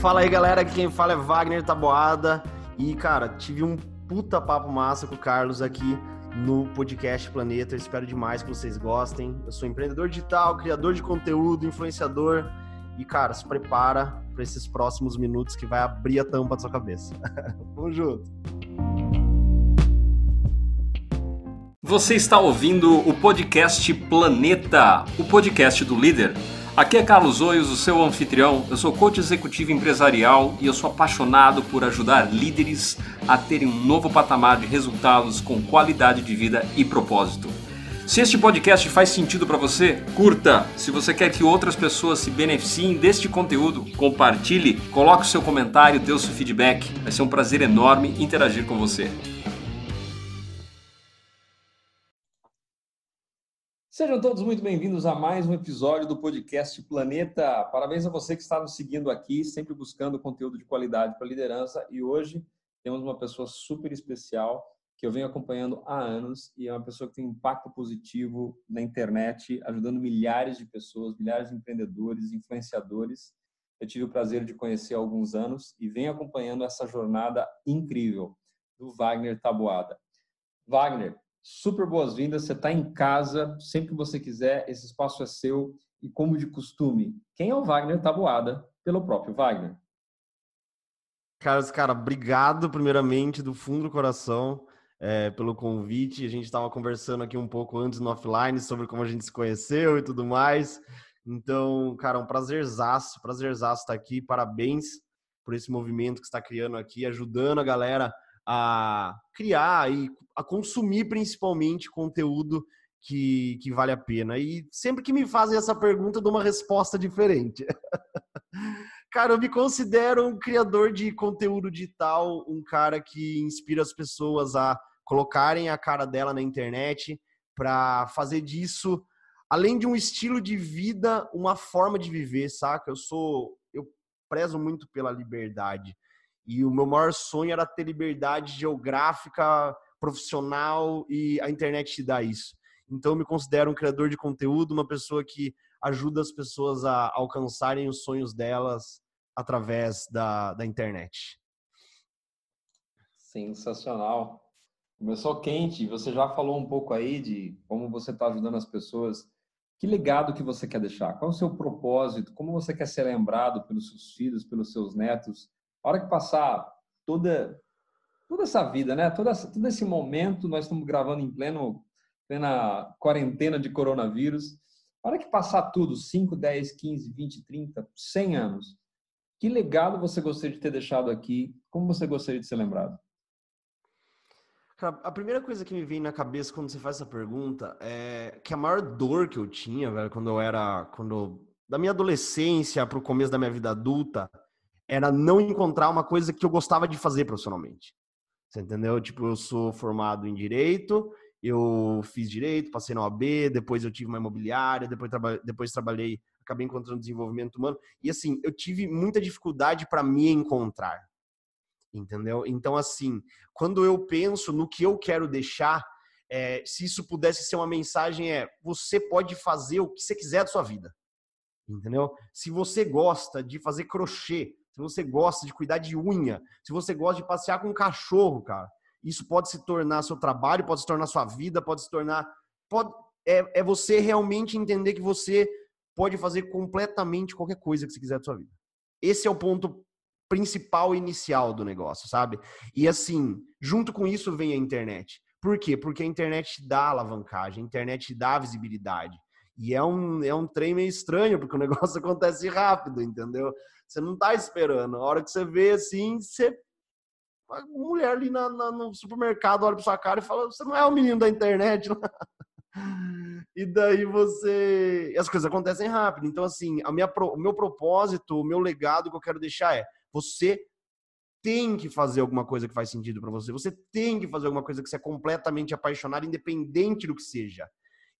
Fala aí, galera. Quem fala é Wagner Taboada. E, cara, tive um puta papo massa com o Carlos aqui no podcast Planeta. Eu espero demais que vocês gostem. Eu sou empreendedor digital, criador de conteúdo, influenciador. E, cara, se prepara para esses próximos minutos que vai abrir a tampa da sua cabeça. Vamos junto. Você está ouvindo o podcast Planeta, o podcast do líder. Aqui é Carlos Oios, o seu anfitrião. Eu sou coach executivo empresarial e eu sou apaixonado por ajudar líderes a terem um novo patamar de resultados com qualidade de vida e propósito. Se este podcast faz sentido para você, curta. Se você quer que outras pessoas se beneficiem deste conteúdo, compartilhe, coloque o seu comentário, dê o seu feedback. Vai ser um prazer enorme interagir com você. Sejam todos muito bem-vindos a mais um episódio do podcast Planeta. Parabéns a você que está nos seguindo aqui, sempre buscando conteúdo de qualidade para liderança. E hoje temos uma pessoa super especial que eu venho acompanhando há anos e é uma pessoa que tem impacto positivo na internet, ajudando milhares de pessoas, milhares de empreendedores, influenciadores. Eu tive o prazer de conhecer há alguns anos e venho acompanhando essa jornada incrível do Wagner Taboada. Wagner, super boas-vindas. Você está em casa, sempre que você quiser, esse espaço é seu. E como de costume, quem é o Wagner Taboada? Pelo próprio Wagner. Carlos, cara, obrigado primeiramente do fundo do coração é, pelo convite. A gente estava conversando aqui um pouco antes no offline sobre como a gente se conheceu e tudo mais. Então, cara, um prazerzaço, prazerzaço estar aqui. Parabéns por esse movimento que está criando aqui, ajudando a galera a criar e a consumir principalmente conteúdo que, que vale a pena. E sempre que me fazem essa pergunta, eu dou uma resposta diferente. cara, eu me considero um criador de conteúdo digital, um cara que inspira as pessoas a colocarem a cara dela na internet para fazer disso, além de um estilo de vida, uma forma de viver, saca? Eu sou, eu prezo muito pela liberdade. E o meu maior sonho era ter liberdade geográfica, profissional e a internet te dá isso. Então eu me considero um criador de conteúdo, uma pessoa que ajuda as pessoas a alcançarem os sonhos delas através da, da internet. Sensacional. Começou quente, você já falou um pouco aí de como você está ajudando as pessoas. Que legado que você quer deixar? Qual é o seu propósito? Como você quer ser lembrado pelos seus filhos, pelos seus netos? A hora que passar toda toda essa vida, né? Todo, todo esse momento, nós estamos gravando em pleno plena quarentena de coronavírus. A hora que passar tudo, 5, 10, 15, 20, 30, 100 anos, que legado você gostaria de ter deixado aqui? Como você gostaria de ser lembrado? a primeira coisa que me vem na cabeça quando você faz essa pergunta é que a maior dor que eu tinha, velho, quando eu era, quando da minha adolescência para o começo da minha vida adulta, era não encontrar uma coisa que eu gostava de fazer profissionalmente. Você entendeu? Tipo, eu sou formado em direito, eu fiz direito, passei na OAB, depois eu tive uma imobiliária, depois, traba depois trabalhei, acabei encontrando desenvolvimento humano. E assim, eu tive muita dificuldade para me encontrar. Entendeu? Então, assim, quando eu penso no que eu quero deixar, é, se isso pudesse ser uma mensagem, é você pode fazer o que você quiser da sua vida. Entendeu? Se você gosta de fazer crochê, se você gosta de cuidar de unha, se você gosta de passear com um cachorro, cara, isso pode se tornar seu trabalho, pode se tornar sua vida, pode se tornar. Pode, é, é você realmente entender que você pode fazer completamente qualquer coisa que você quiser da sua vida. Esse é o ponto principal inicial do negócio, sabe? E assim, junto com isso vem a internet. Por quê? Porque a internet te dá alavancagem, a internet te dá visibilidade. E é um, é um trem meio estranho, porque o negócio acontece rápido, entendeu? Você não tá esperando. A hora que você vê assim, você. Uma mulher ali na, na, no supermercado olha pra sua cara e fala: Você não é o menino da internet? E daí você. As coisas acontecem rápido. Então, assim, a minha, o meu propósito, o meu legado que eu quero deixar é: você tem que fazer alguma coisa que faz sentido para você. Você tem que fazer alguma coisa que você é completamente apaixonado, independente do que seja.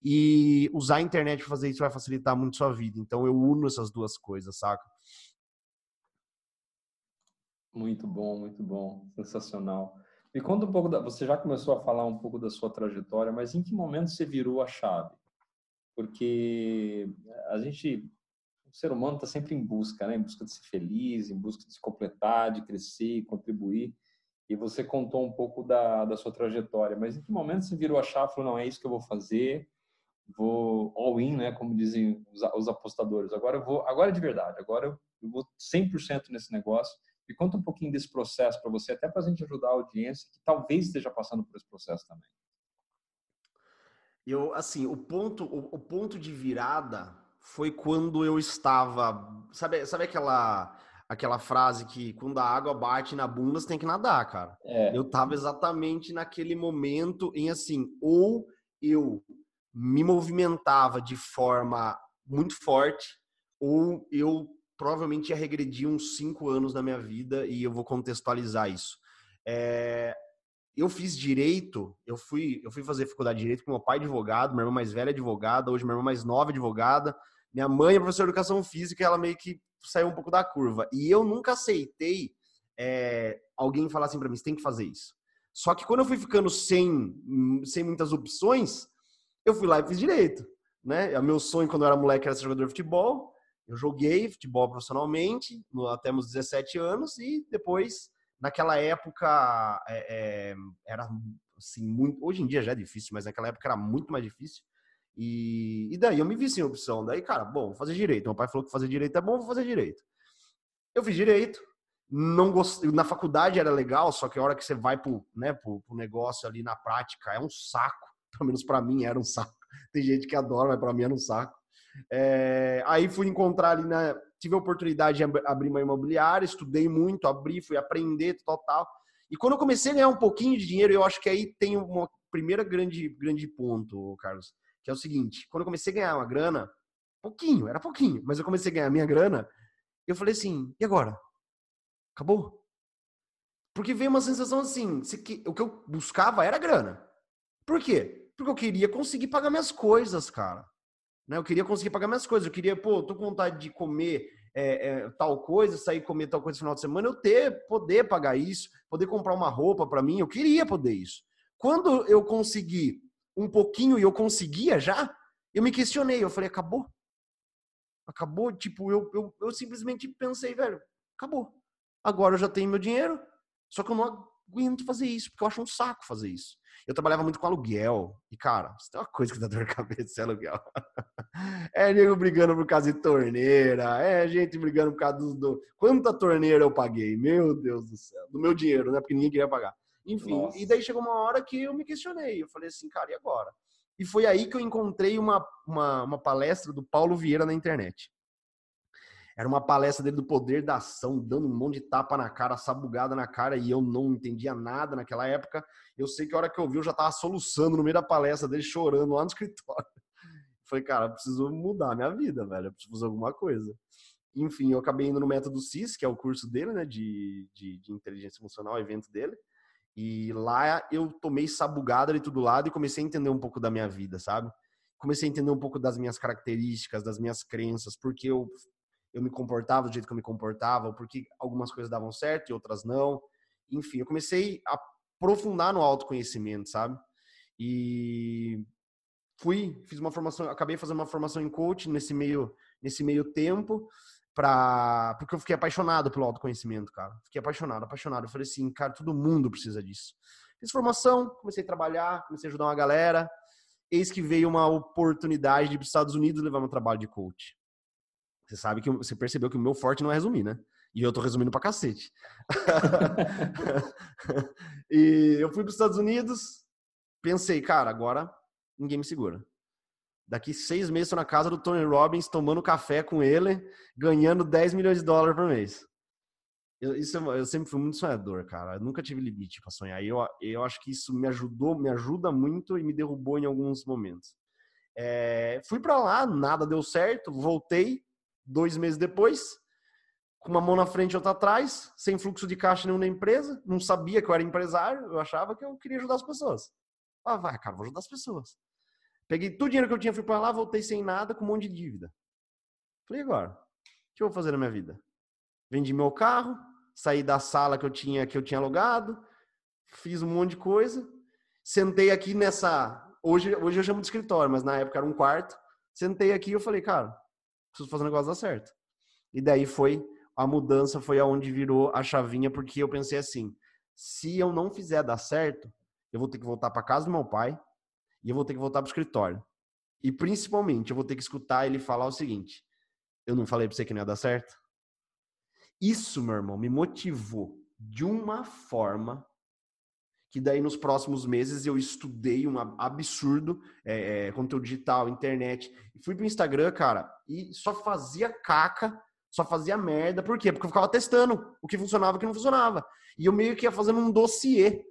E usar a internet para fazer isso vai facilitar muito sua vida. Então eu uno essas duas coisas, saca? Muito bom, muito bom, sensacional. Me conta um pouco da, você já começou a falar um pouco da sua trajetória, mas em que momento você virou a chave? Porque a gente o ser humano está sempre em busca, né? Em busca de ser feliz, em busca de se completar, de crescer, contribuir. E você contou um pouco da, da sua trajetória, mas em que momento você virou a chave falou, não, é isso que eu vou fazer, vou all in, né? Como dizem os, os apostadores. Agora eu vou, agora é de verdade, agora eu vou 100% nesse negócio. Me conta um pouquinho desse processo para você, até para a gente ajudar a audiência que talvez esteja passando por esse processo também. Eu, assim, o ponto, o, o ponto de virada foi quando eu estava, sabe, sabe aquela aquela frase que quando a água bate na bunda, você tem que nadar, cara. É. Eu tava exatamente naquele momento em assim, ou eu me movimentava de forma muito forte, ou eu provavelmente ia regredir uns cinco anos da minha vida e eu vou contextualizar isso. É, eu fiz direito, eu fui, eu fui fazer faculdade de direito com meu pai advogado, minha irmã mais velha é advogada, hoje minha irmã mais nova é advogada, minha mãe é professora de educação física, ela meio que saiu um pouco da curva. E eu nunca aceitei é, alguém falar assim para mim, você tem que fazer isso. Só que quando eu fui ficando sem, sem muitas opções, eu fui lá e fiz direito. Né? O meu sonho quando eu era moleque era ser jogador de futebol. Eu joguei futebol profissionalmente até meus 17 anos e depois, naquela época, é, é, era assim, muito. Hoje em dia já é difícil, mas naquela época era muito mais difícil. E, e daí eu me vi sem opção. Daí, cara, bom, vou fazer direito. Meu pai falou que fazer direito é bom, vou fazer direito. Eu fiz direito. Não gostei. Na faculdade era legal, só que a hora que você vai pro, né, pro, pro negócio ali na prática é um saco. Pelo menos para mim era um saco. Tem gente que adora, mas para mim era um saco. É, aí fui encontrar ali na. Tive a oportunidade de abrir uma imobiliária, estudei muito, abri, fui aprender, total. E quando eu comecei a ganhar um pouquinho de dinheiro, eu acho que aí tem uma primeira grande, grande ponto, Carlos que é o seguinte: quando eu comecei a ganhar uma grana, pouquinho, era pouquinho, mas eu comecei a ganhar minha grana, eu falei assim: e agora? Acabou? Porque veio uma sensação assim: o que eu buscava era grana. Por quê? Porque eu queria conseguir pagar minhas coisas, cara. Né? Eu queria conseguir pagar minhas coisas. Eu queria, pô, tô com vontade de comer é, é, tal coisa, sair comer tal coisa no final de semana, eu ter, poder pagar isso, poder comprar uma roupa para mim. Eu queria poder isso. Quando eu consegui um pouquinho e eu conseguia já, eu me questionei. Eu falei, acabou? Acabou? Tipo, eu, eu, eu simplesmente pensei, velho, acabou. Agora eu já tenho meu dinheiro, só que eu não aguento fazer isso, porque eu acho um saco fazer isso. Eu trabalhava muito com aluguel. E, cara, se tem uma coisa que dá dor de cabeça, é aluguel. É nego brigando por causa de torneira, é gente brigando por causa do, do... Quanta torneira eu paguei? Meu Deus do céu. Do meu dinheiro, né? Porque ninguém queria pagar. Enfim, Nossa. e daí chegou uma hora que eu me questionei. Eu falei assim, cara, e agora? E foi aí que eu encontrei uma, uma, uma palestra do Paulo Vieira na internet. Era uma palestra dele do poder da ação, dando um monte de tapa na cara, sabugada na cara, e eu não entendia nada naquela época. Eu sei que a hora que eu vi, eu já tava soluçando no meio da palestra dele, chorando lá no escritório. Falei, cara, preciso mudar a minha vida, velho. Eu preciso fazer alguma coisa. Enfim, eu acabei indo no Método CIS, que é o curso dele, né, de, de, de inteligência emocional, evento dele. E lá eu tomei sabugada de todo lado e comecei a entender um pouco da minha vida, sabe? Comecei a entender um pouco das minhas características, das minhas crenças, porque eu, eu me comportava do jeito que eu me comportava, porque algumas coisas davam certo e outras não. Enfim, eu comecei a aprofundar no autoconhecimento, sabe? E fui, fiz uma formação, acabei fazendo uma formação em coaching nesse meio, nesse meio tempo pra... porque eu fiquei apaixonado pelo autoconhecimento, cara. Fiquei apaixonado, apaixonado. Eu falei assim, cara, todo mundo precisa disso. Fiz formação, comecei a trabalhar, comecei a ajudar uma galera. Eis que veio uma oportunidade de ir para os Estados Unidos levar meu trabalho de coach. Você sabe que você percebeu que o meu forte não é resumir, né? E eu tô resumindo pra cacete. e eu fui para os Estados Unidos, pensei, cara, agora ninguém me segura. Daqui seis meses estou na casa do Tony Robbins, tomando café com ele, ganhando 10 milhões de dólares por mês. Eu, isso, eu sempre fui muito sonhador, cara. Eu nunca tive limite para sonhar. Eu, eu acho que isso me ajudou, me ajuda muito e me derrubou em alguns momentos. É, fui para lá, nada deu certo, voltei dois meses depois, com uma mão na frente e outra atrás, sem fluxo de caixa nenhum na empresa, não sabia que eu era empresário, eu achava que eu queria ajudar as pessoas. Ah, vai, cara, vou ajudar as pessoas. Peguei todo o dinheiro que eu tinha, fui para lá, voltei sem nada, com um monte de dívida. Falei, agora, o que eu vou fazer na minha vida? Vendi meu carro, saí da sala que eu tinha que eu tinha alugado, fiz um monte de coisa, sentei aqui nessa, hoje hoje eu chamo de escritório, mas na época era um quarto. Sentei aqui e eu falei, cara, Preciso fazer o negócio dar certo. E daí foi a mudança, foi aonde virou a chavinha, porque eu pensei assim: se eu não fizer dar certo, eu vou ter que voltar para casa do meu pai e eu vou ter que voltar para o escritório. E principalmente, eu vou ter que escutar ele falar o seguinte: eu não falei para você que não ia dar certo? Isso, meu irmão, me motivou de uma forma que daí nos próximos meses eu estudei um absurdo é, é, conteúdo digital, internet. E fui pro Instagram, cara, e só fazia caca, só fazia merda. Por quê? Porque eu ficava testando o que funcionava e o que não funcionava. E eu meio que ia fazendo um dossiê.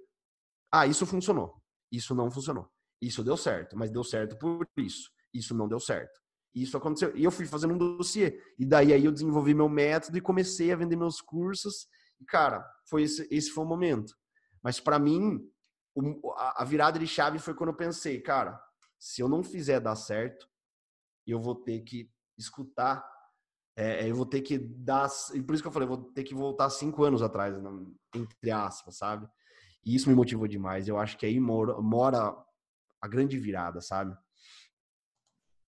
Ah, isso funcionou. Isso não funcionou. Isso deu certo, mas deu certo por isso. Isso não deu certo. Isso aconteceu. E eu fui fazendo um dossiê. E daí aí eu desenvolvi meu método e comecei a vender meus cursos. E, cara, foi esse, esse foi o momento. Mas para mim, a virada de chave foi quando eu pensei, cara, se eu não fizer dar certo, eu vou ter que escutar, é, é eu vou ter que dar. E por isso que eu falei, eu vou ter que voltar cinco anos atrás, entre aspas, sabe? E isso me motivou demais. Eu acho que aí mora, mora a grande virada, sabe?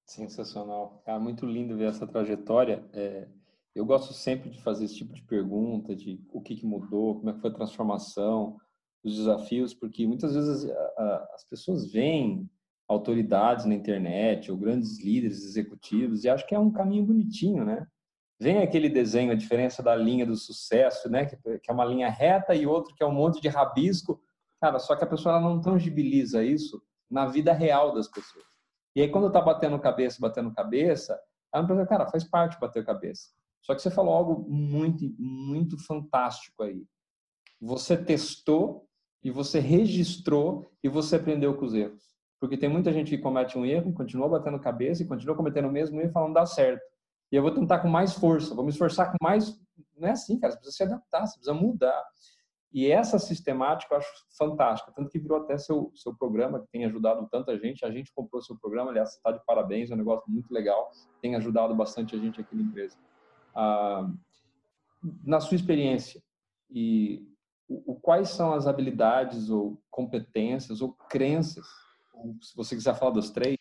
Sensacional. Cara, muito lindo ver essa trajetória. É, eu gosto sempre de fazer esse tipo de pergunta, de o que, que mudou, como é que foi a transformação, os desafios, porque muitas vezes as pessoas veem autoridades na internet ou grandes líderes executivos e acham que é um caminho bonitinho, né? Vem aquele desenho, a diferença da linha do sucesso, né? Que, que é uma linha reta e outro que é um monte de rabisco. Cara, só que a pessoa não tangibiliza isso na vida real das pessoas. E aí, quando tá batendo cabeça, batendo cabeça, a pessoa, cara, faz parte bater cabeça. Só que você falou algo muito, muito fantástico aí. Você testou e você registrou e você aprendeu com os erros. Porque tem muita gente que comete um erro, continua batendo cabeça e continua cometendo o mesmo erro e falando, dá certo. E eu vou tentar com mais força, vou me esforçar com mais. Não é assim, cara, você precisa se adaptar, você precisa mudar. E essa sistemática eu acho fantástica, tanto que virou até seu, seu programa, que tem ajudado tanta gente. A gente comprou seu programa, aliás, está de parabéns, é um negócio muito legal, tem ajudado bastante a gente aqui na empresa. Ah, na sua experiência, e o, quais são as habilidades ou competências ou crenças, ou se você quiser falar dos três,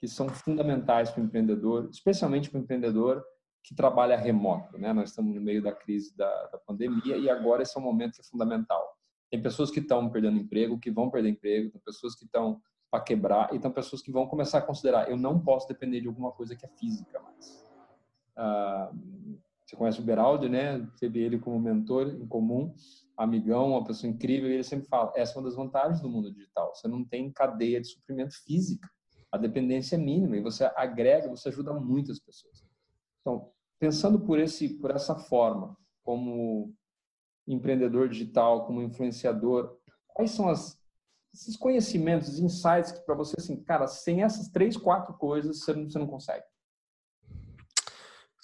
que são fundamentais para o empreendedor, especialmente para o empreendedor que trabalha remoto. Né? Nós estamos no meio da crise da, da pandemia e agora esse é um momento que é fundamental. Tem pessoas que estão perdendo emprego, que vão perder emprego, tem pessoas que estão para quebrar e tem pessoas que vão começar a considerar: eu não posso depender de alguma coisa que é física mais. Ah, você conhece o Beraldi, né? Teve ele como mentor em comum amigão, uma pessoa incrível, e ele sempre fala: essa é uma das vantagens do mundo digital. Você não tem cadeia de suprimento física. A dependência é mínima e você agrega, você ajuda muitas pessoas. Então, pensando por esse por essa forma, como empreendedor digital, como influenciador, quais são as, esses conhecimentos, insights que para você assim, cara, sem essas três, quatro coisas você não, você não consegue?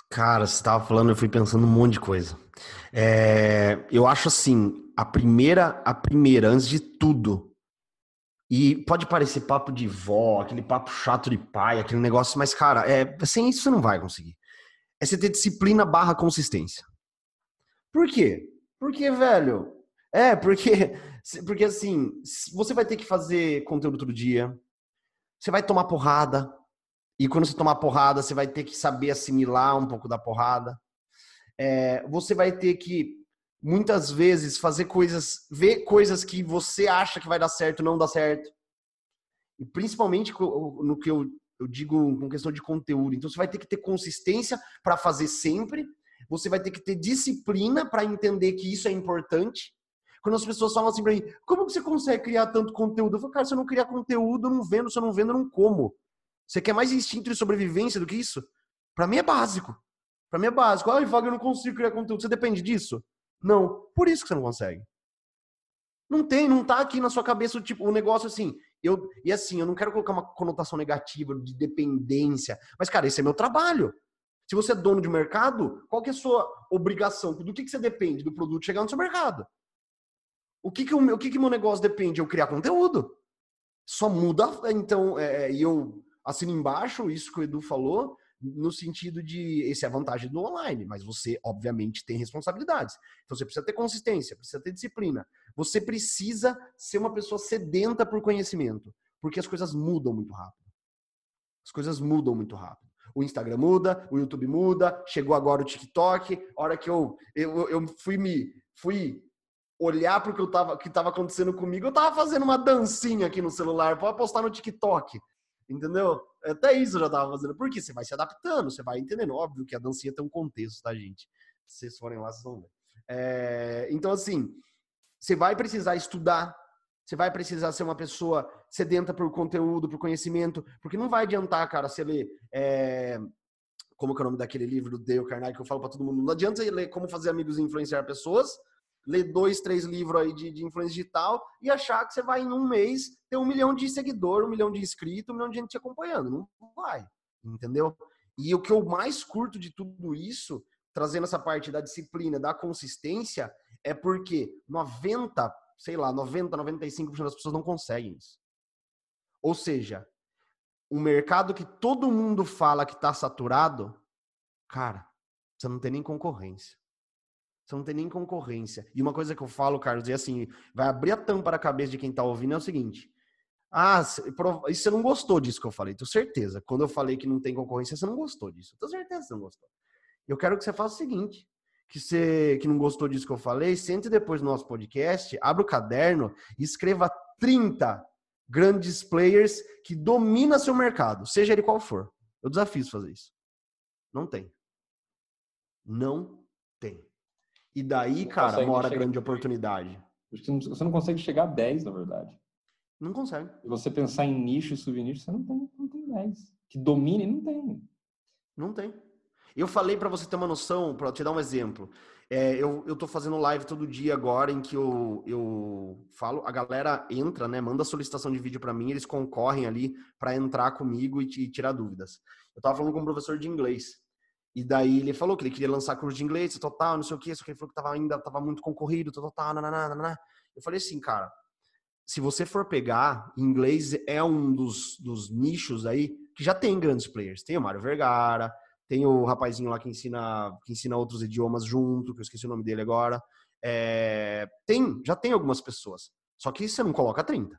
Cara, você estava falando, eu fui pensando um monte de coisa. É, eu acho assim, a primeira, a primeira, antes de tudo, e pode parecer papo de vó, aquele papo chato de pai, aquele negócio, mas, cara, é, sem isso você não vai conseguir. É você ter disciplina barra consistência. Por quê? Porque, velho, é, porque, porque assim, você vai ter que fazer conteúdo todo dia, você vai tomar porrada, e quando você tomar porrada, você vai ter que saber assimilar um pouco da porrada. É, você vai ter que, muitas vezes, fazer coisas, ver coisas que você acha que vai dar certo, não dá certo. E principalmente no que eu, eu digo com questão de conteúdo. Então, você vai ter que ter consistência para fazer sempre. Você vai ter que ter disciplina para entender que isso é importante. Quando as pessoas falam assim para mim, como você consegue criar tanto conteúdo? Eu falo, cara, se eu não criar conteúdo, eu não vendo. Se eu não vendo, eu não como. Você quer mais instinto de sobrevivência do que isso? Para mim é básico. Para mim é básico. Ai, Wagner, eu não consigo criar conteúdo. Você depende disso? Não. Por isso que você não consegue. Não tem, não tá aqui na sua cabeça tipo o negócio assim. Eu e assim, eu não quero colocar uma conotação negativa de dependência, mas cara, esse é meu trabalho. Se você é dono de mercado, qual que é a sua obrigação? Do que, que você depende do produto chegar no seu mercado? O que que o meu, o que que meu negócio depende? Eu criar conteúdo. Só muda, então, é, é eu assina embaixo isso que o Edu falou, no sentido de essa é a vantagem do online, mas você obviamente tem responsabilidades. Então você precisa ter consistência, precisa ter disciplina. Você precisa ser uma pessoa sedenta por conhecimento, porque as coisas mudam muito rápido. As coisas mudam muito rápido. O Instagram muda, o YouTube muda, chegou agora o TikTok. Hora que eu, eu, eu fui me fui olhar para o que eu tava que estava acontecendo comigo, eu tava fazendo uma dancinha aqui no celular para postar no TikTok. Entendeu? Até isso eu já tava fazendo. Porque você vai se adaptando, você vai entendendo. Óbvio que a dancinha tem um contexto, tá, gente? Se vocês forem lá, vocês vão ver. É, então, assim, você vai precisar estudar, você vai precisar ser uma pessoa sedenta por conteúdo, por conhecimento, porque não vai adiantar, cara, você ler. É, como que é o nome daquele livro do Dale Carnegie que eu falo para todo mundo? Não adianta você ler Como Fazer Amigos e Influenciar Pessoas, ler dois, três livros aí de, de influência digital e achar que você vai em um mês ter um milhão de seguidores, um milhão de inscritos, um milhão de gente te acompanhando. Não vai, entendeu? E o que eu mais curto de tudo isso, trazendo essa parte da disciplina, da consistência, é porque 90, sei lá, 90, 95% das pessoas não conseguem isso. Ou seja, um mercado que todo mundo fala que está saturado, cara, você não tem nem concorrência. Você não tem nem concorrência. E uma coisa que eu falo, Carlos, é assim, vai abrir a tampa na cabeça de quem está ouvindo é o seguinte. Ah, e você não gostou disso que eu falei, tenho certeza. Quando eu falei que não tem concorrência, você não gostou disso. Tenho certeza que você não gostou. Eu quero que você faça o seguinte que você que não gostou disso que eu falei, sente depois do nosso podcast, abra o caderno e escreva 30 grandes players que domina seu mercado, seja ele qual for. Eu desafio fazer isso. Não tem. Não tem. E daí, cara, mora a grande oportunidade. Você não consegue chegar a 10, na verdade. Não consegue. Se você pensar em nicho e subnicho, você não tem, não tem 10. Que domine, não tem. Não tem. Eu falei para você ter uma noção, para te dar um exemplo. É, eu, eu tô fazendo live todo dia agora em que eu, eu falo, a galera entra, né? Manda solicitação de vídeo para mim, eles concorrem ali para entrar comigo e, e, tirar dúvidas. Eu tava falando com um professor de inglês. E daí ele falou que ele queria lançar curso de inglês, total, não sei o que, só que ele falou que tava ainda tava muito concorrido, total, nananana. Eu falei assim, cara, se você for pegar, inglês é um dos, dos nichos aí que já tem grandes players. Tem o Mário Vergara, tem o rapazinho lá que ensina, que ensina outros idiomas junto, que eu esqueci o nome dele agora. É, tem, já tem algumas pessoas. Só que você não coloca 30.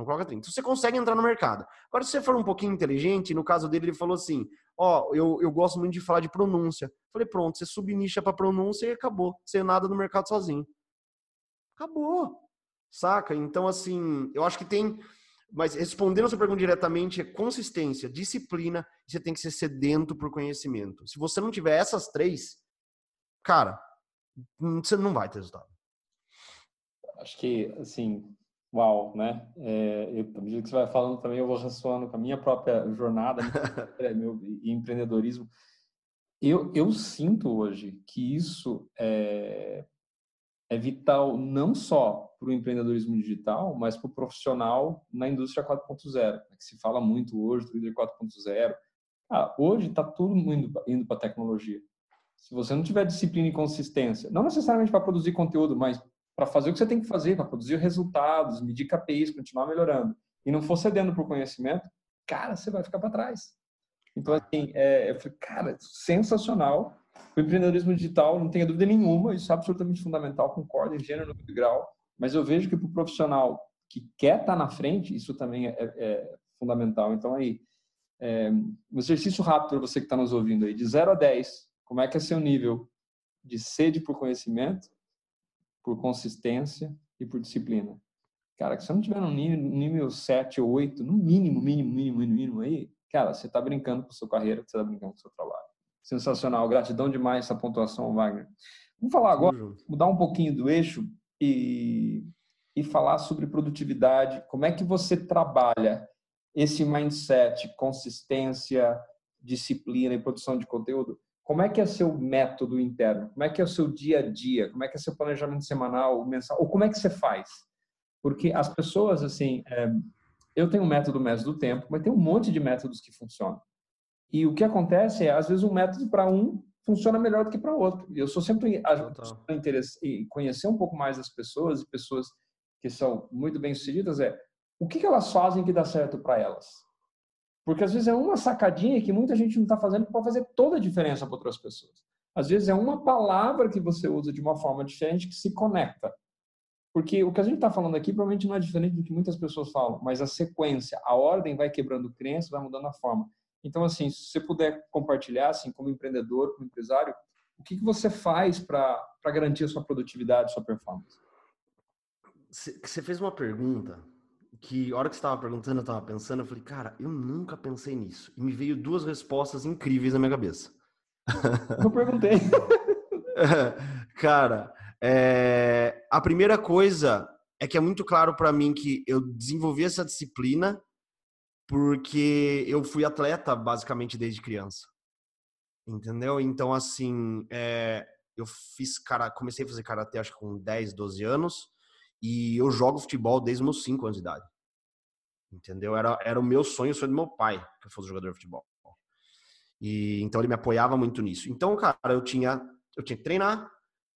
Não coloca 30. Você consegue entrar no mercado. Agora, se você for um pouquinho inteligente, no caso dele, ele falou assim: Ó, oh, eu, eu gosto muito de falar de pronúncia. Falei, pronto, você subnicha para pronúncia e acabou. Você nada no mercado sozinho. Acabou. Saca? Então, assim, eu acho que tem mas respondendo a sua pergunta diretamente, é consistência, disciplina, você tem que ser sedento por conhecimento. Se você não tiver essas três, cara, você não vai ter resultado. Acho que, assim, uau, né? É, eu, à medida que você vai falando também, eu vou ressoando com a minha própria jornada, meu empreendedorismo. Eu, eu sinto hoje que isso é, é vital não só para o empreendedorismo digital, mas para o profissional na indústria 4.0, né, que se fala muito hoje do líder 4.0. Ah, hoje está tudo indo, indo para a tecnologia. Se você não tiver disciplina e consistência, não necessariamente para produzir conteúdo, mas para fazer o que você tem que fazer, para produzir resultados, medir KPIs, continuar melhorando, e não for cedendo por conhecimento, cara, você vai ficar para trás. Então, assim, é, eu falei, cara, sensacional. O empreendedorismo digital, não tenha dúvida nenhuma, isso é absolutamente fundamental, concordo em gênero, número grau, mas eu vejo que para o profissional que quer estar tá na frente, isso também é, é fundamental. Então, aí, é, um exercício rápido para você que está nos ouvindo aí, de 0 a 10, como é que é seu nível de sede por conhecimento, por consistência e por disciplina? Cara, que você não tiver no nível, nível 7 ou 8, no mínimo, mínimo, mínimo, mínimo aí, cara, você está brincando com a sua carreira, você está brincando com o seu trabalho. Sensacional, gratidão demais essa pontuação, Wagner. Vamos falar agora, mudar um pouquinho do eixo e, e falar sobre produtividade. Como é que você trabalha esse mindset, consistência, disciplina e produção de conteúdo? Como é que é seu método interno? Como é que é o seu dia a dia? Como é que é seu planejamento semanal, mensal? Ou como é que você faz? Porque as pessoas, assim, é, eu tenho um método método do tempo, mas tem um monte de métodos que funcionam. E o que acontece é, às vezes, um método para um funciona melhor do que para outro. Eu sou sempre interessado conhecer um pouco mais as pessoas e pessoas que são muito bem sucedidas é o que, que elas fazem que dá certo para elas. Porque às vezes é uma sacadinha que muita gente não está fazendo que pode fazer toda a diferença para outras pessoas. Às vezes é uma palavra que você usa de uma forma diferente que se conecta. Porque o que a gente está falando aqui provavelmente não é diferente do que muitas pessoas falam, mas a sequência, a ordem vai quebrando crença, vai mudando a forma. Então, assim, se você puder compartilhar, assim, como empreendedor, como empresário, o que, que você faz para garantir a sua produtividade, a sua performance? Você fez uma pergunta que, a hora que você estava perguntando, eu estava pensando, eu falei, cara, eu nunca pensei nisso. E me veio duas respostas incríveis na minha cabeça. Eu perguntei. cara, é... a primeira coisa é que é muito claro para mim que eu desenvolvi essa disciplina porque eu fui atleta basicamente desde criança. Entendeu? Então, assim, é, eu fiz cara, comecei a fazer karatê acho que com 10, 12 anos e eu jogo futebol desde meus 5 anos de idade. Entendeu? Era, era o meu sonho, o sonho do meu pai que eu fosse jogador de futebol. E então ele me apoiava muito nisso. Então, cara, eu tinha eu tinha que treinar,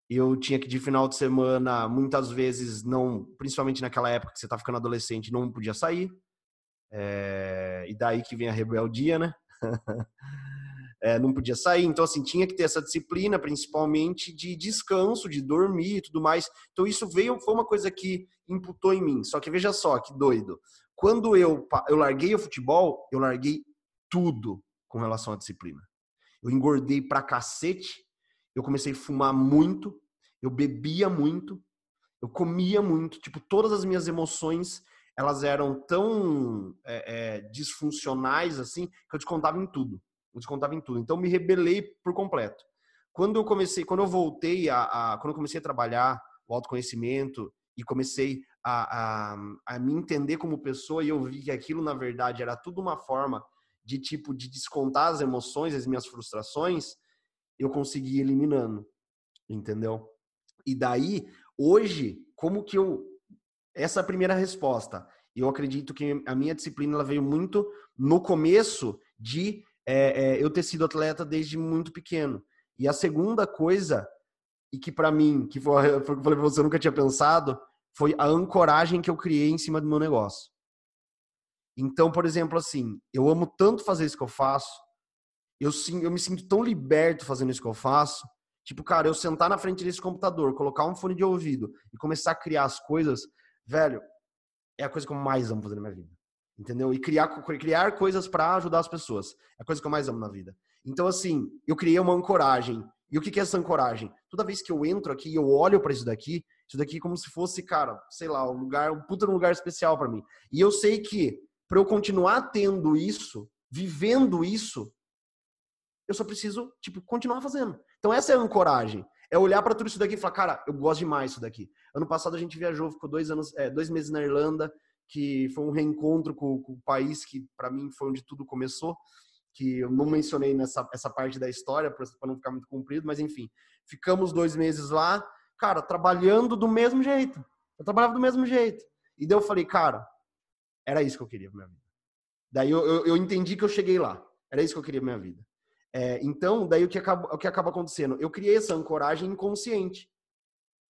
eu tinha que de final de semana, muitas vezes não, principalmente naquela época que você tá ficando adolescente, não podia sair. É, e daí que vem a rebeldia, né? é, não podia sair. Então, assim, tinha que ter essa disciplina, principalmente de descanso, de dormir e tudo mais. Então, isso veio, foi uma coisa que imputou em mim. Só que veja só, que doido. Quando eu, eu larguei o futebol, eu larguei tudo com relação à disciplina. Eu engordei pra cacete, eu comecei a fumar muito, eu bebia muito, eu comia muito. Tipo, todas as minhas emoções elas eram tão é, é, disfuncionais assim que eu descontava em tudo. Eu descontava em tudo. Então me rebelei por completo. Quando eu comecei, quando eu voltei a, a quando eu comecei a trabalhar o autoconhecimento e comecei a, a, a me entender como pessoa e eu vi que aquilo na verdade era tudo uma forma de tipo de descontar as emoções, as minhas frustrações, eu consegui ir eliminando, entendeu? E daí hoje, como que eu essa é a primeira resposta. Eu acredito que a minha disciplina ela veio muito no começo de é, é, eu ter sido atleta desde muito pequeno. E a segunda coisa, e que para mim, que foi, que eu falei pra você, eu nunca tinha pensado, foi a ancoragem que eu criei em cima do meu negócio. Então, por exemplo, assim, eu amo tanto fazer isso que eu faço, eu, eu me sinto tão liberto fazendo isso que eu faço. Tipo, cara, eu sentar na frente desse computador, colocar um fone de ouvido e começar a criar as coisas, velho, é a coisa que eu mais amo fazer na minha vida. Entendeu? E criar, criar coisas para ajudar as pessoas. É a coisa que eu mais amo na vida. Então, assim, eu criei uma ancoragem. E o que é essa ancoragem? Toda vez que eu entro aqui e eu olho para isso daqui, isso daqui é como se fosse, cara, sei lá, um lugar, um puta lugar especial para mim. E eu sei que para eu continuar tendo isso, vivendo isso, eu só preciso, tipo, continuar fazendo. Então essa é a ancoragem. É olhar para tudo isso daqui e falar, cara, eu gosto demais disso daqui. Ano passado a gente viajou, ficou dois anos, é, dois meses na Irlanda, que foi um reencontro com, com o país que para mim foi onde tudo começou, que eu não mencionei nessa essa parte da história para não ficar muito comprido, mas enfim, ficamos dois meses lá, cara, trabalhando do mesmo jeito. Eu trabalhava do mesmo jeito. E daí eu falei, cara, era isso que eu queria pra minha vida. Daí eu, eu, eu entendi que eu cheguei lá. Era isso que eu queria pra minha vida. É, então, daí o que, acaba, o que acaba acontecendo? Eu criei essa ancoragem inconsciente.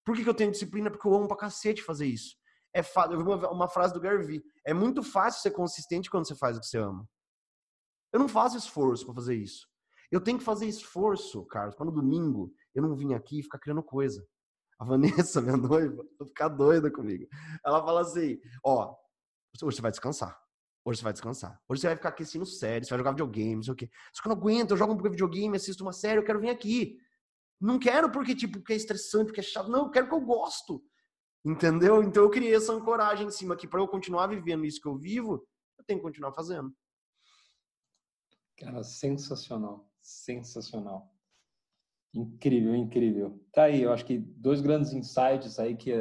Por que, que eu tenho disciplina? Porque eu amo pra cacete fazer isso. É fa... Eu vi uma, uma frase do Garvey. É muito fácil ser consistente quando você faz o que você ama. Eu não faço esforço para fazer isso. Eu tenho que fazer esforço, Carlos, para no domingo eu não vim aqui ficar criando coisa. A Vanessa, minha noiva, vai ficar doida comigo. Ela fala assim: ó, hoje você vai descansar. Hoje você vai descansar. Hoje você vai ficar aqui assistindo séries, você vai jogar videogame, não sei o quê. Só que eu não aguento, eu jogo um videogame, assisto uma série, eu quero vir aqui. Não quero porque, tipo, porque é estressante, porque é chato. Não, eu quero porque eu gosto. Entendeu? Então eu criei essa ancoragem em cima que para eu continuar vivendo isso que eu vivo, eu tenho que continuar fazendo. Cara, sensacional. Sensacional. Incrível, incrível. Tá aí, eu acho que dois grandes insights aí que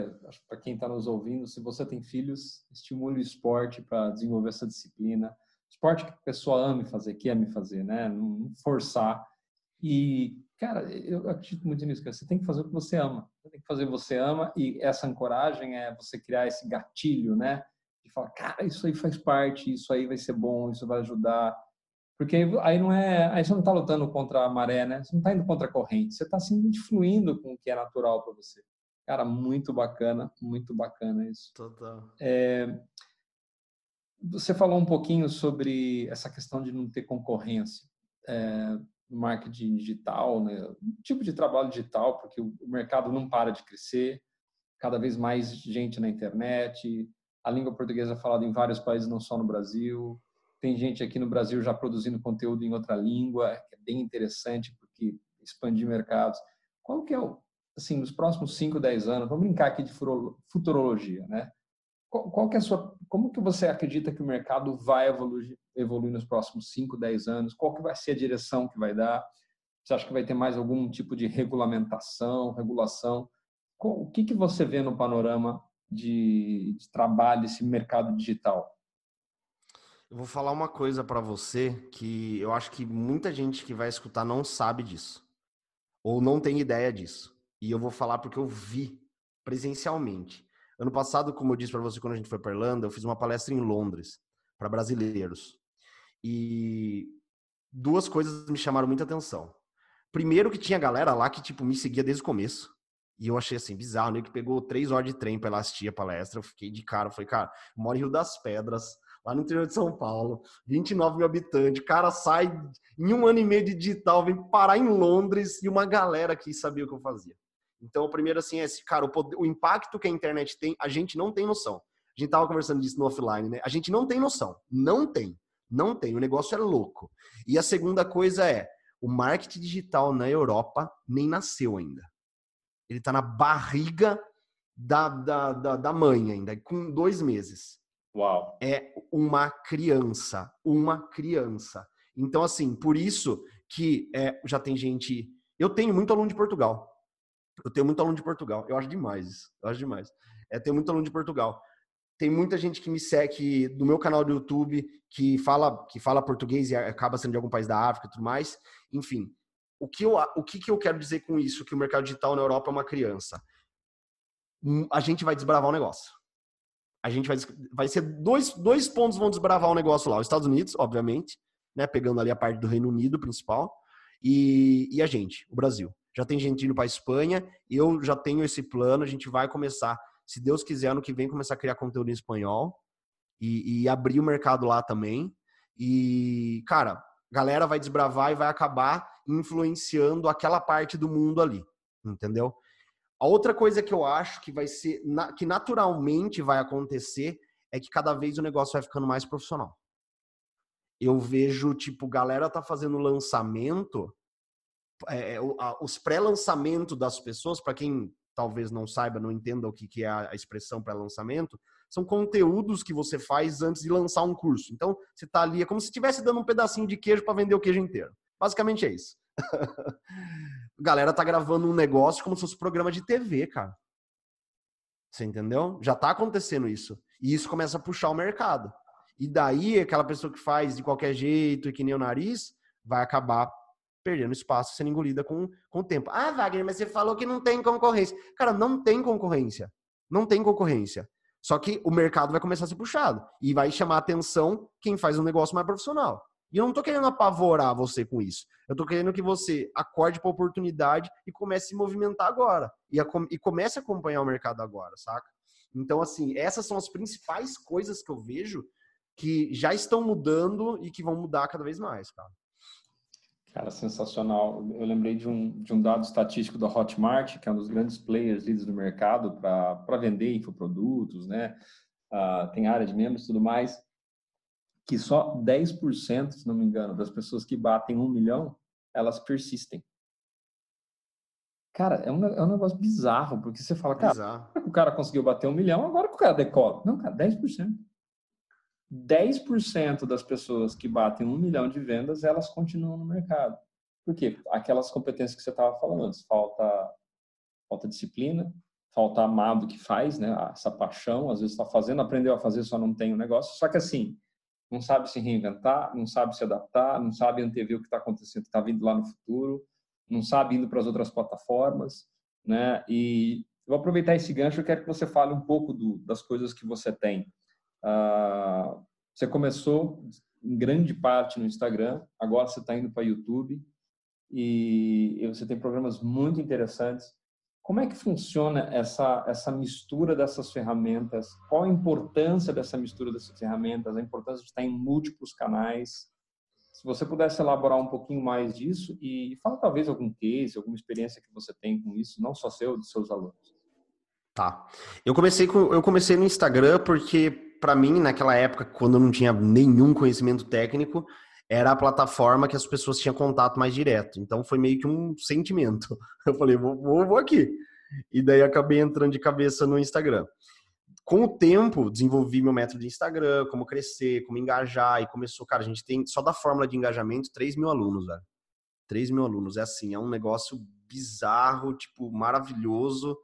para quem está nos ouvindo, se você tem filhos, estimule o esporte para desenvolver essa disciplina. Esporte que a pessoa ame fazer, que ame fazer, né? Não forçar. E, cara, eu acredito muito nisso, cara. Você tem que fazer o que você ama. Você tem que fazer o que você ama e essa ancoragem é você criar esse gatilho, né? De falar, cara, isso aí faz parte, isso aí vai ser bom, isso vai ajudar. Porque aí não é, aí você não está lutando contra a maré, né? Você não está indo contra a corrente, você está simplesmente fluindo com o que é natural para você. Cara, muito bacana, muito bacana isso. Total. É, você falou um pouquinho sobre essa questão de não ter concorrência é, marketing digital, né? tipo de trabalho digital, porque o mercado não para de crescer, cada vez mais gente na internet, a língua portuguesa é falada em vários países, não só no Brasil tem gente aqui no Brasil já produzindo conteúdo em outra língua, é bem interessante porque expandir mercados. Qual que é o, assim, nos próximos 5, 10 anos, vamos brincar aqui de futurologia, né? Qual, qual que é a sua, como que você acredita que o mercado vai evoluir, evoluir nos próximos 5, 10 anos? Qual que vai ser a direção que vai dar? Você acha que vai ter mais algum tipo de regulamentação, regulação? O que, que você vê no panorama de, de trabalho desse mercado digital? Eu vou falar uma coisa para você que eu acho que muita gente que vai escutar não sabe disso ou não tem ideia disso. E eu vou falar porque eu vi presencialmente. Ano passado, como eu disse para você quando a gente foi para Irlanda, eu fiz uma palestra em Londres para brasileiros. E duas coisas me chamaram muita atenção. Primeiro que tinha galera lá que tipo me seguia desde o começo. E eu achei assim, bizarro, né? Que pegou três horas de trem para assistir a palestra. Eu fiquei de cara, falei, cara, moro em Rio das Pedras, lá no interior de São Paulo, 29 mil habitantes. Cara sai em um ano e meio de digital, vem parar em Londres e uma galera que sabia o que eu fazia. Então, o primeiro, assim, é esse, cara, o, poder, o impacto que a internet tem, a gente não tem noção. A gente tava conversando disso no offline, né? A gente não tem noção. Não tem. Não tem. O negócio é louco. E a segunda coisa é, o marketing digital na Europa nem nasceu ainda. Ele está na barriga da, da, da, da mãe ainda, com dois meses. Uau. É uma criança, uma criança. Então, assim, por isso que é, já tem gente. Eu tenho muito aluno de Portugal. Eu tenho muito aluno de Portugal. Eu acho demais. Eu acho demais. É, tenho muito aluno de Portugal. Tem muita gente que me segue do meu canal do YouTube que fala que fala português e acaba sendo de algum país da África e tudo mais. Enfim, o que eu, o que, que eu quero dizer com isso? Que o mercado digital na Europa é uma criança. Hum, a gente vai desbravar o negócio a gente vai, vai ser dois, dois pontos vão desbravar o negócio lá. Os Estados Unidos, obviamente, né, pegando ali a parte do Reino Unido principal, e, e a gente, o Brasil. Já tem gente indo para a Espanha, eu já tenho esse plano, a gente vai começar, se Deus quiser, ano que vem, começar a criar conteúdo em espanhol e, e abrir o mercado lá também. E, cara, galera vai desbravar e vai acabar influenciando aquela parte do mundo ali, entendeu? A outra coisa que eu acho que vai ser, que naturalmente vai acontecer, é que cada vez o negócio vai ficando mais profissional. Eu vejo, tipo, galera tá fazendo lançamento, é, os pré-lançamentos das pessoas, para quem talvez não saiba, não entenda o que, que é a expressão pré-lançamento, são conteúdos que você faz antes de lançar um curso. Então, você tá ali, é como se estivesse dando um pedacinho de queijo para vender o queijo inteiro. Basicamente é isso. a galera tá gravando um negócio como se fosse um programa de TV, cara. Você entendeu? Já tá acontecendo isso. E isso começa a puxar o mercado. E daí, aquela pessoa que faz de qualquer jeito e que nem o nariz, vai acabar perdendo espaço, sendo engolida com, com o tempo. Ah, Wagner, mas você falou que não tem concorrência. Cara, não tem concorrência. Não tem concorrência. Só que o mercado vai começar a ser puxado. E vai chamar atenção quem faz um negócio mais profissional. E eu não tô querendo apavorar você com isso. Eu tô querendo que você acorde para a oportunidade e comece a se movimentar agora. E, a, e comece a acompanhar o mercado agora, saca? Então, assim, essas são as principais coisas que eu vejo que já estão mudando e que vão mudar cada vez mais, cara. Cara, sensacional. Eu lembrei de um, de um dado estatístico da Hotmart, que é um dos grandes players líderes do mercado para vender infoprodutos, né? Uh, tem área de membros e tudo mais que só 10%, se não me engano, das pessoas que batem um milhão, elas persistem. Cara, é um, é um negócio bizarro, porque você fala, cara, bizarro. o cara conseguiu bater um milhão, agora que o cara decola. Não, cara, 10%. 10% das pessoas que batem um milhão de vendas, elas continuam no mercado. Por quê? Aquelas competências que você estava falando antes. Falta, falta disciplina, falta amado que faz, né? Essa paixão, às vezes está fazendo, aprendeu a fazer, só não tem o um negócio. Só que assim, não sabe se reinventar, não sabe se adaptar, não sabe antever o que está acontecendo, está vindo lá no futuro, não sabe indo para as outras plataformas, né? E vou aproveitar esse gancho, eu quero que você fale um pouco do, das coisas que você tem. Uh, você começou em grande parte no Instagram, agora você está indo para YouTube e você tem programas muito interessantes. Como é que funciona essa, essa mistura dessas ferramentas? Qual a importância dessa mistura dessas ferramentas? A importância de estar em múltiplos canais? Se você pudesse elaborar um pouquinho mais disso e fala talvez algum case, alguma experiência que você tem com isso, não só seu, dos seus alunos. Tá. Eu comecei com, eu comecei no Instagram porque para mim, naquela época, quando eu não tinha nenhum conhecimento técnico, era a plataforma que as pessoas tinham contato mais direto. Então foi meio que um sentimento. Eu falei, vou, vou, vou aqui. E daí acabei entrando de cabeça no Instagram. Com o tempo, desenvolvi meu método de Instagram, como crescer, como engajar, e começou, cara, a gente tem só da fórmula de engajamento 3 mil alunos, velho. 3 mil alunos. É assim, é um negócio bizarro, tipo, maravilhoso.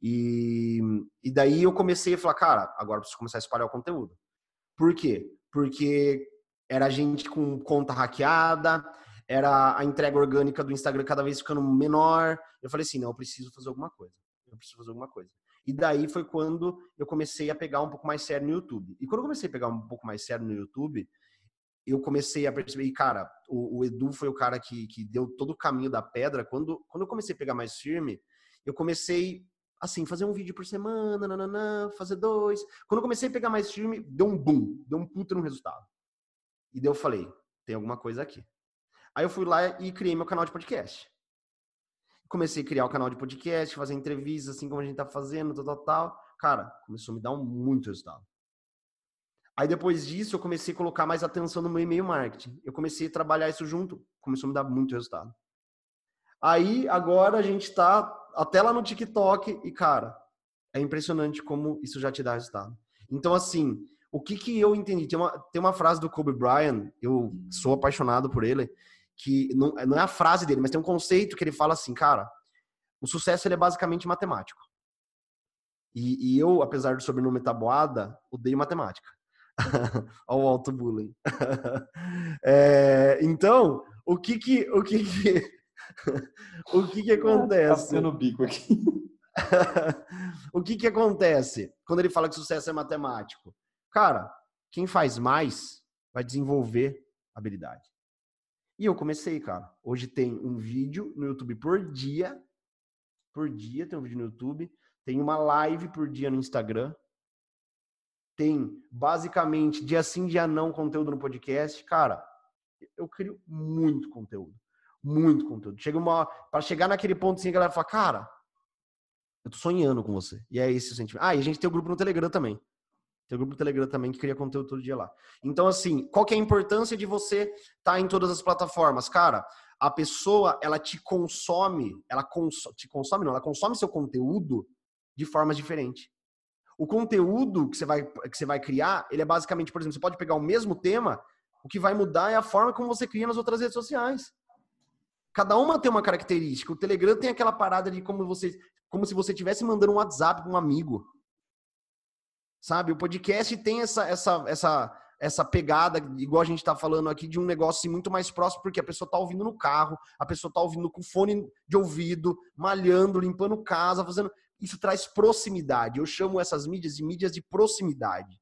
E, e daí eu comecei a falar, cara, agora preciso começar a espalhar o conteúdo. Por quê? Porque era gente com conta hackeada, era a entrega orgânica do Instagram cada vez ficando menor. Eu falei assim, não, eu preciso fazer alguma coisa. Eu preciso fazer alguma coisa. E daí foi quando eu comecei a pegar um pouco mais sério no YouTube. E quando eu comecei a pegar um pouco mais sério no YouTube, eu comecei a perceber, e cara, o, o Edu foi o cara que, que deu todo o caminho da pedra. Quando, quando eu comecei a pegar mais firme, eu comecei assim, fazer um vídeo por semana, nananã, fazer dois. Quando eu comecei a pegar mais firme, deu um boom, deu um puta no resultado. E daí eu falei, tem alguma coisa aqui. Aí eu fui lá e criei meu canal de podcast. Comecei a criar o canal de podcast, fazer entrevistas, assim como a gente tá fazendo, tal, tal, tal. Cara, começou a me dar muito resultado. Aí depois disso, eu comecei a colocar mais atenção no meu e-mail marketing. Eu comecei a trabalhar isso junto, começou a me dar muito resultado. Aí, agora a gente tá até lá no TikTok e, cara, é impressionante como isso já te dá resultado. Então, assim, o que que eu entendi? Tem uma, tem uma frase do Kobe Bryant, eu sou apaixonado por ele, que não, não é a frase dele, mas tem um conceito que ele fala assim, cara, o sucesso ele é basicamente matemático. E, e eu, apesar do sobrenome tabuada, odeio matemática. Olha o auto-bullying. é, então, o que que, o que que, o que que acontece? Tá no bico aqui. o que que acontece quando ele fala que sucesso é matemático? Cara, quem faz mais vai desenvolver habilidade. E eu comecei, cara. Hoje tem um vídeo no YouTube por dia. Por dia tem um vídeo no YouTube. Tem uma live por dia no Instagram. Tem basicamente dia sim, dia não conteúdo no podcast. Cara, eu crio muito conteúdo muito conteúdo. Chega uma para chegar naquele ponto assim, a galera fala, cara, eu tô sonhando com você. E é esse o sentimento. Ah, e a gente tem o um grupo no Telegram também. Tem um grupo no Telegram também que cria conteúdo todo dia lá. Então, assim, qual que é a importância de você estar tá em todas as plataformas? Cara, a pessoa, ela te consome, ela cons te consome, não, ela consome seu conteúdo de formas diferentes. O conteúdo que você vai que você vai criar, ele é basicamente, por exemplo, você pode pegar o mesmo tema, o que vai mudar é a forma como você cria nas outras redes sociais. Cada uma tem uma característica. O Telegram tem aquela parada de como você, como se você estivesse mandando um WhatsApp para um amigo. Sabe? O podcast tem essa essa essa essa pegada, igual a gente está falando aqui, de um negócio assim, muito mais próximo, porque a pessoa está ouvindo no carro, a pessoa está ouvindo com fone de ouvido, malhando, limpando casa, fazendo. Isso traz proximidade. Eu chamo essas mídias de mídias de proximidade.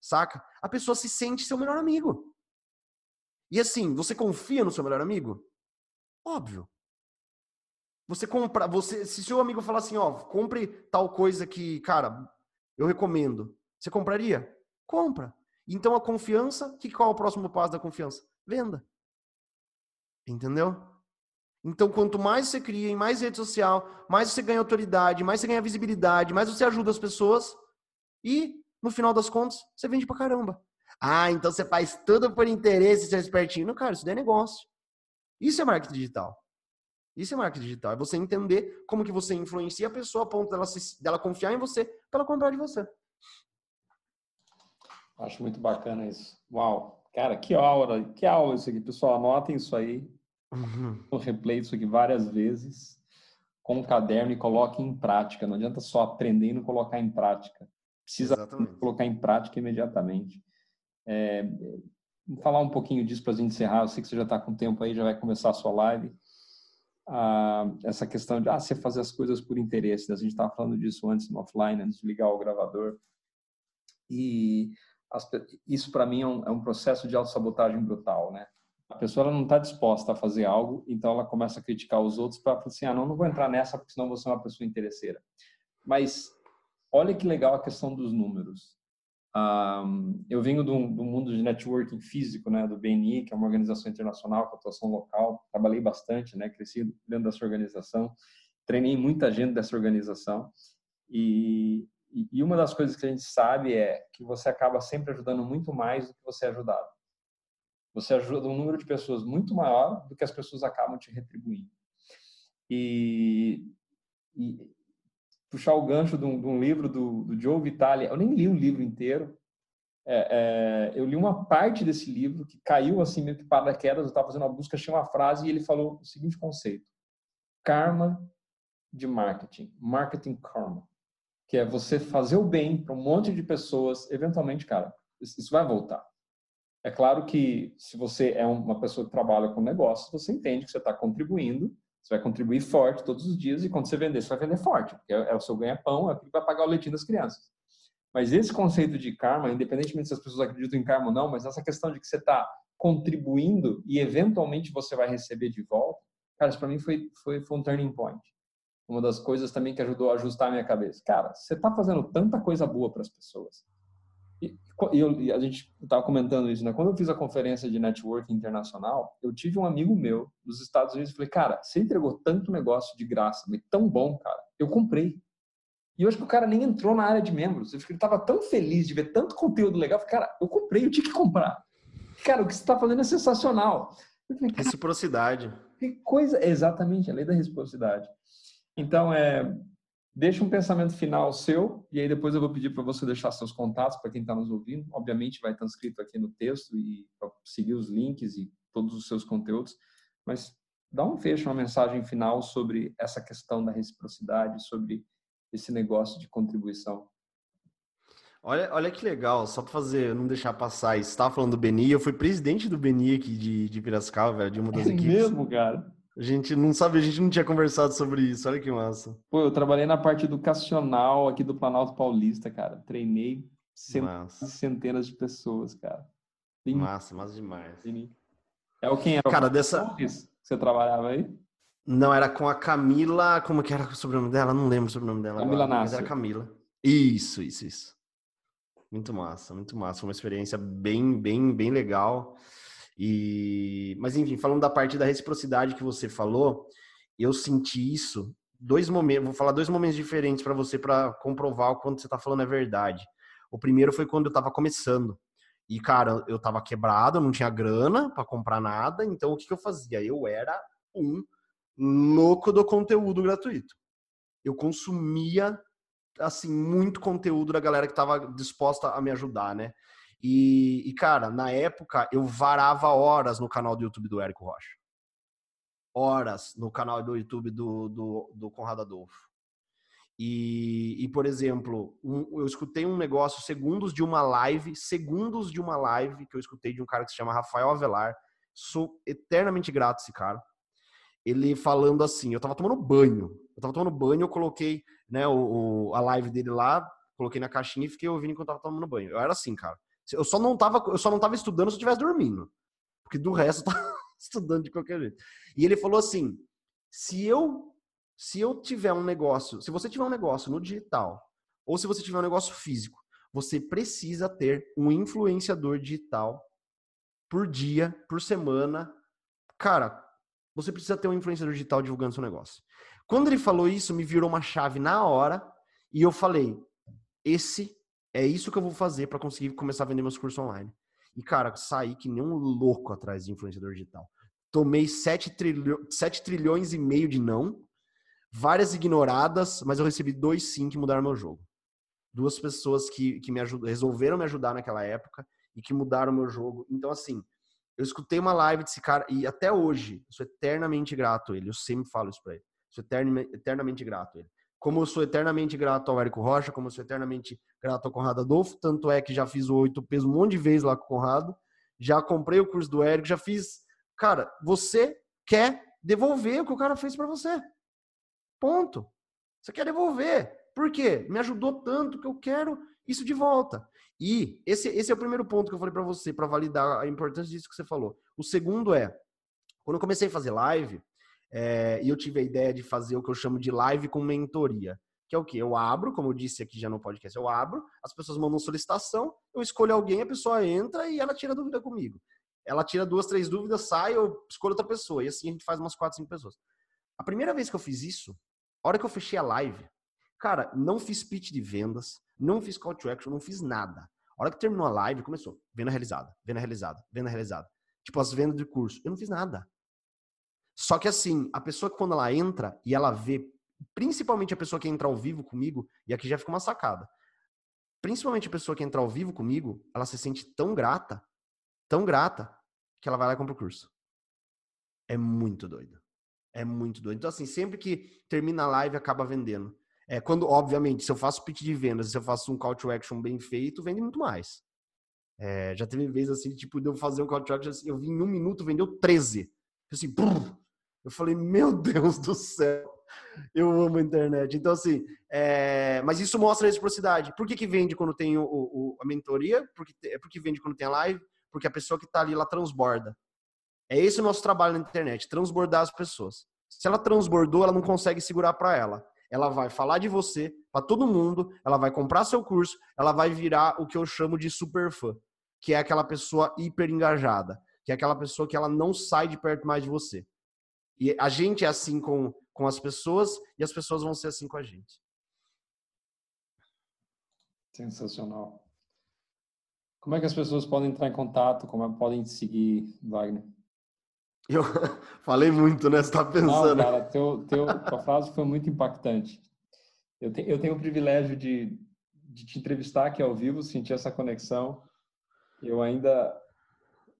Saca? A pessoa se sente seu melhor amigo. E assim, você confia no seu melhor amigo? Óbvio. Você compra, você, se seu amigo falar assim, ó, compre tal coisa que, cara, eu recomendo. Você compraria? Compra. Então a confiança, que qual é o próximo passo da confiança? Venda. Entendeu? Então, quanto mais você cria em mais rede social, mais você ganha autoridade, mais você ganha visibilidade, mais você ajuda as pessoas e, no final das contas, você vende pra caramba. Ah, então você faz tudo por interesse, você é espertinho. Não, cara, isso daí é negócio. Isso é marketing digital. Isso é marketing digital. É você entender como que você influencia a pessoa a ponto dela, se, dela confiar em você para ela comprar de você. Acho muito bacana isso. Uau. Cara, que aula, que aula isso aqui. Pessoal, anotem isso aí. Uhum. Eu replay isso aqui várias vezes com um caderno e coloquem em prática. Não adianta só aprender e não colocar em prática. Precisa Exatamente. colocar em prática imediatamente. É, falar um pouquinho disso para a gente encerrar. Eu sei que você já está com tempo aí, já vai começar a sua live. Ah, essa questão de ah, você fazer as coisas por interesse. Né? A gente estava falando disso antes no offline, antes de ligar o gravador. E as, isso para mim é um, é um, processo de autossabotagem brutal, né? A pessoa não está disposta a fazer algo, então ela começa a criticar os outros para falar assim, ah, não, não vou entrar nessa porque senão você é uma pessoa interesseira. Mas olha que legal a questão dos números. Um, eu venho do, do, mundo de networking físico, né, do BNI, que é uma organização internacional com atuação local. Trabalhei bastante, né, cresci dentro dessa organização, treinei muita gente dessa organização. E, e uma das coisas que a gente sabe é que você acaba sempre ajudando muito mais do que você é ajudado. Você ajuda um número de pessoas muito maior do que as pessoas acabam te retribuindo. E, e puxar o gancho de um, de um livro do, do, Joe Vitale, eu nem li o livro inteiro, é, é, eu li uma parte desse livro que caiu assim meio que paraquedas, eu estava fazendo uma busca, achei uma frase e ele falou o seguinte conceito: karma de marketing, marketing karma, que é você fazer o bem para um monte de pessoas, eventualmente, cara, isso vai voltar. É claro que se você é uma pessoa que trabalha com negócios, você entende que você está contribuindo, você vai contribuir forte todos os dias e quando você vender, você vai vender forte, porque é, o seu ganha-pão, é aquilo que vai pagar o leitinho das crianças. Mas esse conceito de karma, independentemente se as pessoas acreditam em karma ou não, mas essa questão de que você está contribuindo e eventualmente você vai receber de volta, cara, isso para mim foi, foi, foi um turning point. Uma das coisas também que ajudou a ajustar a minha cabeça. Cara, você está fazendo tanta coisa boa para as pessoas e, eu, e a gente estava comentando isso, né? Quando eu fiz a conferência de networking internacional, eu tive um amigo meu dos Estados Unidos e falei, cara, você entregou tanto negócio de graça, mas tão bom, cara, eu comprei. E eu acho que o cara nem entrou na área de membros. Ele estava tão feliz de ver tanto conteúdo legal. Eu falei, cara, eu comprei, eu tinha que comprar. Cara, o que você está fazendo é sensacional. Falei, reciprocidade. Que coisa. Exatamente, a lei da reciprocidade. Então, é, Deixa um pensamento final seu e aí depois eu vou pedir para você deixar seus contatos para quem está nos ouvindo. Obviamente vai estar escrito aqui no texto e seguir os links e todos os seus conteúdos. Mas dá um fecho, uma mensagem final sobre essa questão da reciprocidade, sobre esse negócio de contribuição. Olha, olha que legal, só para fazer, não deixar passar estava falando do Beni, eu fui presidente do Beni aqui de, de Piracicaba, velho, de uma das é equipes. mesmo, cara? A gente não sabe, a gente não tinha conversado sobre isso. Olha que massa. Pô, eu trabalhei na parte educacional aqui do Planalto Paulista, cara. Treinei centenas, centenas de pessoas, cara. Bem... Massa, massa demais. É o quem era? Cara, o dessa. Que você trabalhava aí? Não, era com a Camila. Como que era o sobrenome dela? Não lembro o sobrenome dela. Camila agora, Mas era Camila. Isso, isso, isso. Muito massa, muito massa. Foi uma experiência bem, bem, bem legal. E, mas enfim, falando da parte da reciprocidade que você falou, eu senti isso dois momentos, vou falar dois momentos diferentes para você para comprovar o quanto você está falando é verdade. O primeiro foi quando eu estava começando. E cara, eu estava quebrado, não tinha grana para comprar nada, então o que, que eu fazia? Eu era um louco do conteúdo gratuito. Eu consumia assim muito conteúdo da galera que estava disposta a me ajudar, né? E, e, cara, na época eu varava horas no canal do YouTube do Érico Rocha. Horas no canal do YouTube do, do, do Conrado Adolfo. E, e por exemplo, um, eu escutei um negócio, segundos de uma live, segundos de uma live que eu escutei de um cara que se chama Rafael Avelar. Sou eternamente grato esse cara. Ele falando assim, eu tava tomando banho. Eu tava tomando banho, eu coloquei né, o, o a live dele lá, coloquei na caixinha e fiquei ouvindo enquanto eu tava tomando banho. Eu era assim, cara. Eu só não tava, eu só não tava estudando se eu estivesse dormindo. Porque do resto eu tava estudando de qualquer jeito. E ele falou assim: se eu se eu tiver um negócio, se você tiver um negócio no digital, ou se você tiver um negócio físico, você precisa ter um influenciador digital por dia, por semana. Cara, você precisa ter um influenciador digital divulgando seu negócio. Quando ele falou isso, me virou uma chave na hora e eu falei: esse é isso que eu vou fazer para conseguir começar a vender meus cursos online. E, cara, saí que nem um louco atrás de influenciador digital. Tomei 7, trilho... 7 trilhões e meio de não, várias ignoradas, mas eu recebi dois sim que mudaram meu jogo. Duas pessoas que, que me ajud... resolveram me ajudar naquela época e que mudaram meu jogo. Então, assim, eu escutei uma live desse cara e até hoje eu sou eternamente grato a ele. Eu sempre falo isso pra ele. Sou eternamente grato a ele como eu sou eternamente grato ao Érico Rocha, como eu sou eternamente grato ao Conrado Adolfo, tanto é que já fiz o oito pesos um monte de vezes lá com o Conrado, já comprei o curso do Érico, já fiz. Cara, você quer devolver o que o cara fez para você. Ponto. Você quer devolver. Por quê? Me ajudou tanto que eu quero isso de volta. E esse, esse é o primeiro ponto que eu falei para você, para validar a importância disso que você falou. O segundo é, quando eu comecei a fazer live, é, e eu tive a ideia de fazer o que eu chamo de live com mentoria. Que é o que? Eu abro, como eu disse aqui já no podcast, eu abro, as pessoas mandam solicitação, eu escolho alguém, a pessoa entra e ela tira dúvida comigo. Ela tira duas, três dúvidas, sai, eu escolho outra pessoa. E assim a gente faz umas quatro, cinco pessoas. A primeira vez que eu fiz isso, a hora que eu fechei a live, Cara, não fiz pitch de vendas, não fiz call to action, não fiz nada. A hora que terminou a live, começou. Venda realizada, venda realizada, venda realizada. Tipo, as vendas de curso. Eu não fiz nada. Só que assim, a pessoa que quando ela entra e ela vê, principalmente a pessoa que entra ao vivo comigo, e aqui já fica uma sacada. Principalmente a pessoa que entra ao vivo comigo, ela se sente tão grata, tão grata, que ela vai lá e compra o curso. É muito doido. É muito doido. Então, assim, sempre que termina a live, acaba vendendo. É, quando, obviamente, se eu faço pitch de vendas, se eu faço um call to action bem feito, vende muito mais. É, já teve vezes assim, tipo, de eu fazer um call to action, assim, eu vi em um minuto, vendeu 13. Assim, eu falei, meu Deus do céu, eu amo a internet. Então, assim, é... mas isso mostra a reciprocidade. Por que, que vende quando tem o, o, a mentoria? Porque, é porque vende quando tem a live? Porque a pessoa que está ali, ela transborda. É esse o nosso trabalho na internet, transbordar as pessoas. Se ela transbordou, ela não consegue segurar para ela. Ela vai falar de você para todo mundo, ela vai comprar seu curso, ela vai virar o que eu chamo de super fã, que é aquela pessoa hiper engajada, que é aquela pessoa que ela não sai de perto mais de você. E a gente é assim com, com as pessoas e as pessoas vão ser assim com a gente. Sensacional. Como é que as pessoas podem entrar em contato? Como é, podem seguir, Wagner? Eu falei muito, né? Você tá pensando. Não, cara, teu, teu, tua frase foi muito impactante. Eu, te, eu tenho o privilégio de, de te entrevistar aqui ao vivo, sentir essa conexão. Eu ainda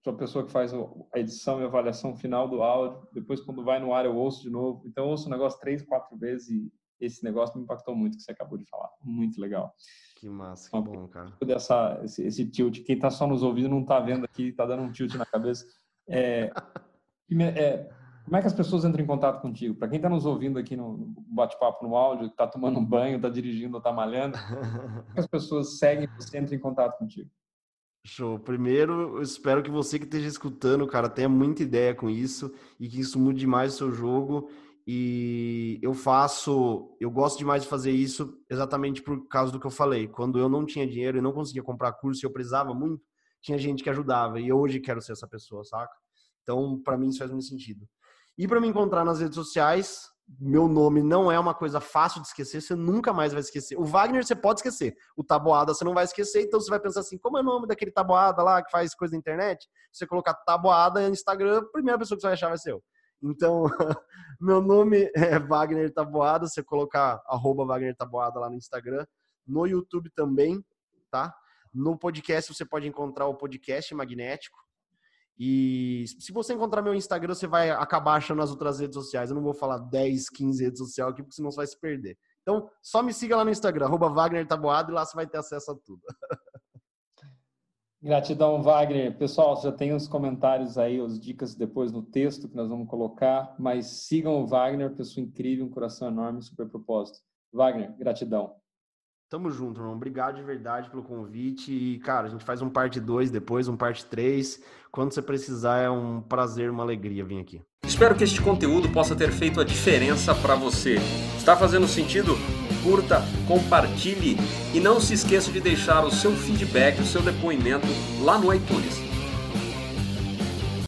sou a pessoa que faz a edição e avaliação final do áudio. Depois, quando vai no ar, eu ouço de novo. Então, eu ouço o negócio três, quatro vezes e esse negócio me impactou muito que você acabou de falar. Muito legal. Que massa, que então, bom, cara. Dessa, esse, esse tilt. Quem está só nos ouvindo não está vendo aqui, está dando um tilt na cabeça. É, é, como é que as pessoas entram em contato contigo? Para quem está nos ouvindo aqui no bate-papo no áudio, está tomando um banho, está dirigindo, está malhando, como é que as pessoas seguem você entra em contato contigo? Show. Primeiro, eu espero que você que esteja escutando, cara, tenha muita ideia com isso e que isso mude mais o seu jogo. E eu faço, eu gosto demais de fazer isso exatamente por causa do que eu falei. Quando eu não tinha dinheiro e não conseguia comprar curso e eu precisava muito, tinha gente que ajudava. E hoje quero ser essa pessoa, saca? Então, para mim, isso faz muito sentido. E para me encontrar nas redes sociais, meu nome não é uma coisa fácil de esquecer, você nunca mais vai esquecer. O Wagner você pode esquecer, o Taboada você não vai esquecer, então você vai pensar assim, como é o nome daquele Taboada lá que faz coisa na internet? Você colocar Taboada no Instagram, a primeira pessoa que você vai achar vai ser eu. Então, meu nome é Wagner Taboada, você colocar arroba Wagner Taboada lá no Instagram, no YouTube também, tá? No podcast você pode encontrar o podcast magnético, e se você encontrar meu Instagram, você vai acabar achando as outras redes sociais. Eu não vou falar 10, 15 redes sociais aqui, porque senão você vai se perder. Então, só me siga lá no Instagram, arroba Wagner Taboado, e lá você vai ter acesso a tudo. Gratidão, Wagner. Pessoal, já tem os comentários aí, as dicas depois no texto que nós vamos colocar, mas sigam o Wagner, pessoa incrível, um coração enorme, super propósito. Wagner, gratidão. Tamo junto, irmão. Obrigado de verdade pelo convite. E, cara, a gente faz um parte 2 depois, um parte 3. Quando você precisar, é um prazer, uma alegria vir aqui. Espero que este conteúdo possa ter feito a diferença para você. Está fazendo sentido? Curta, compartilhe e não se esqueça de deixar o seu feedback, o seu depoimento lá no iTunes.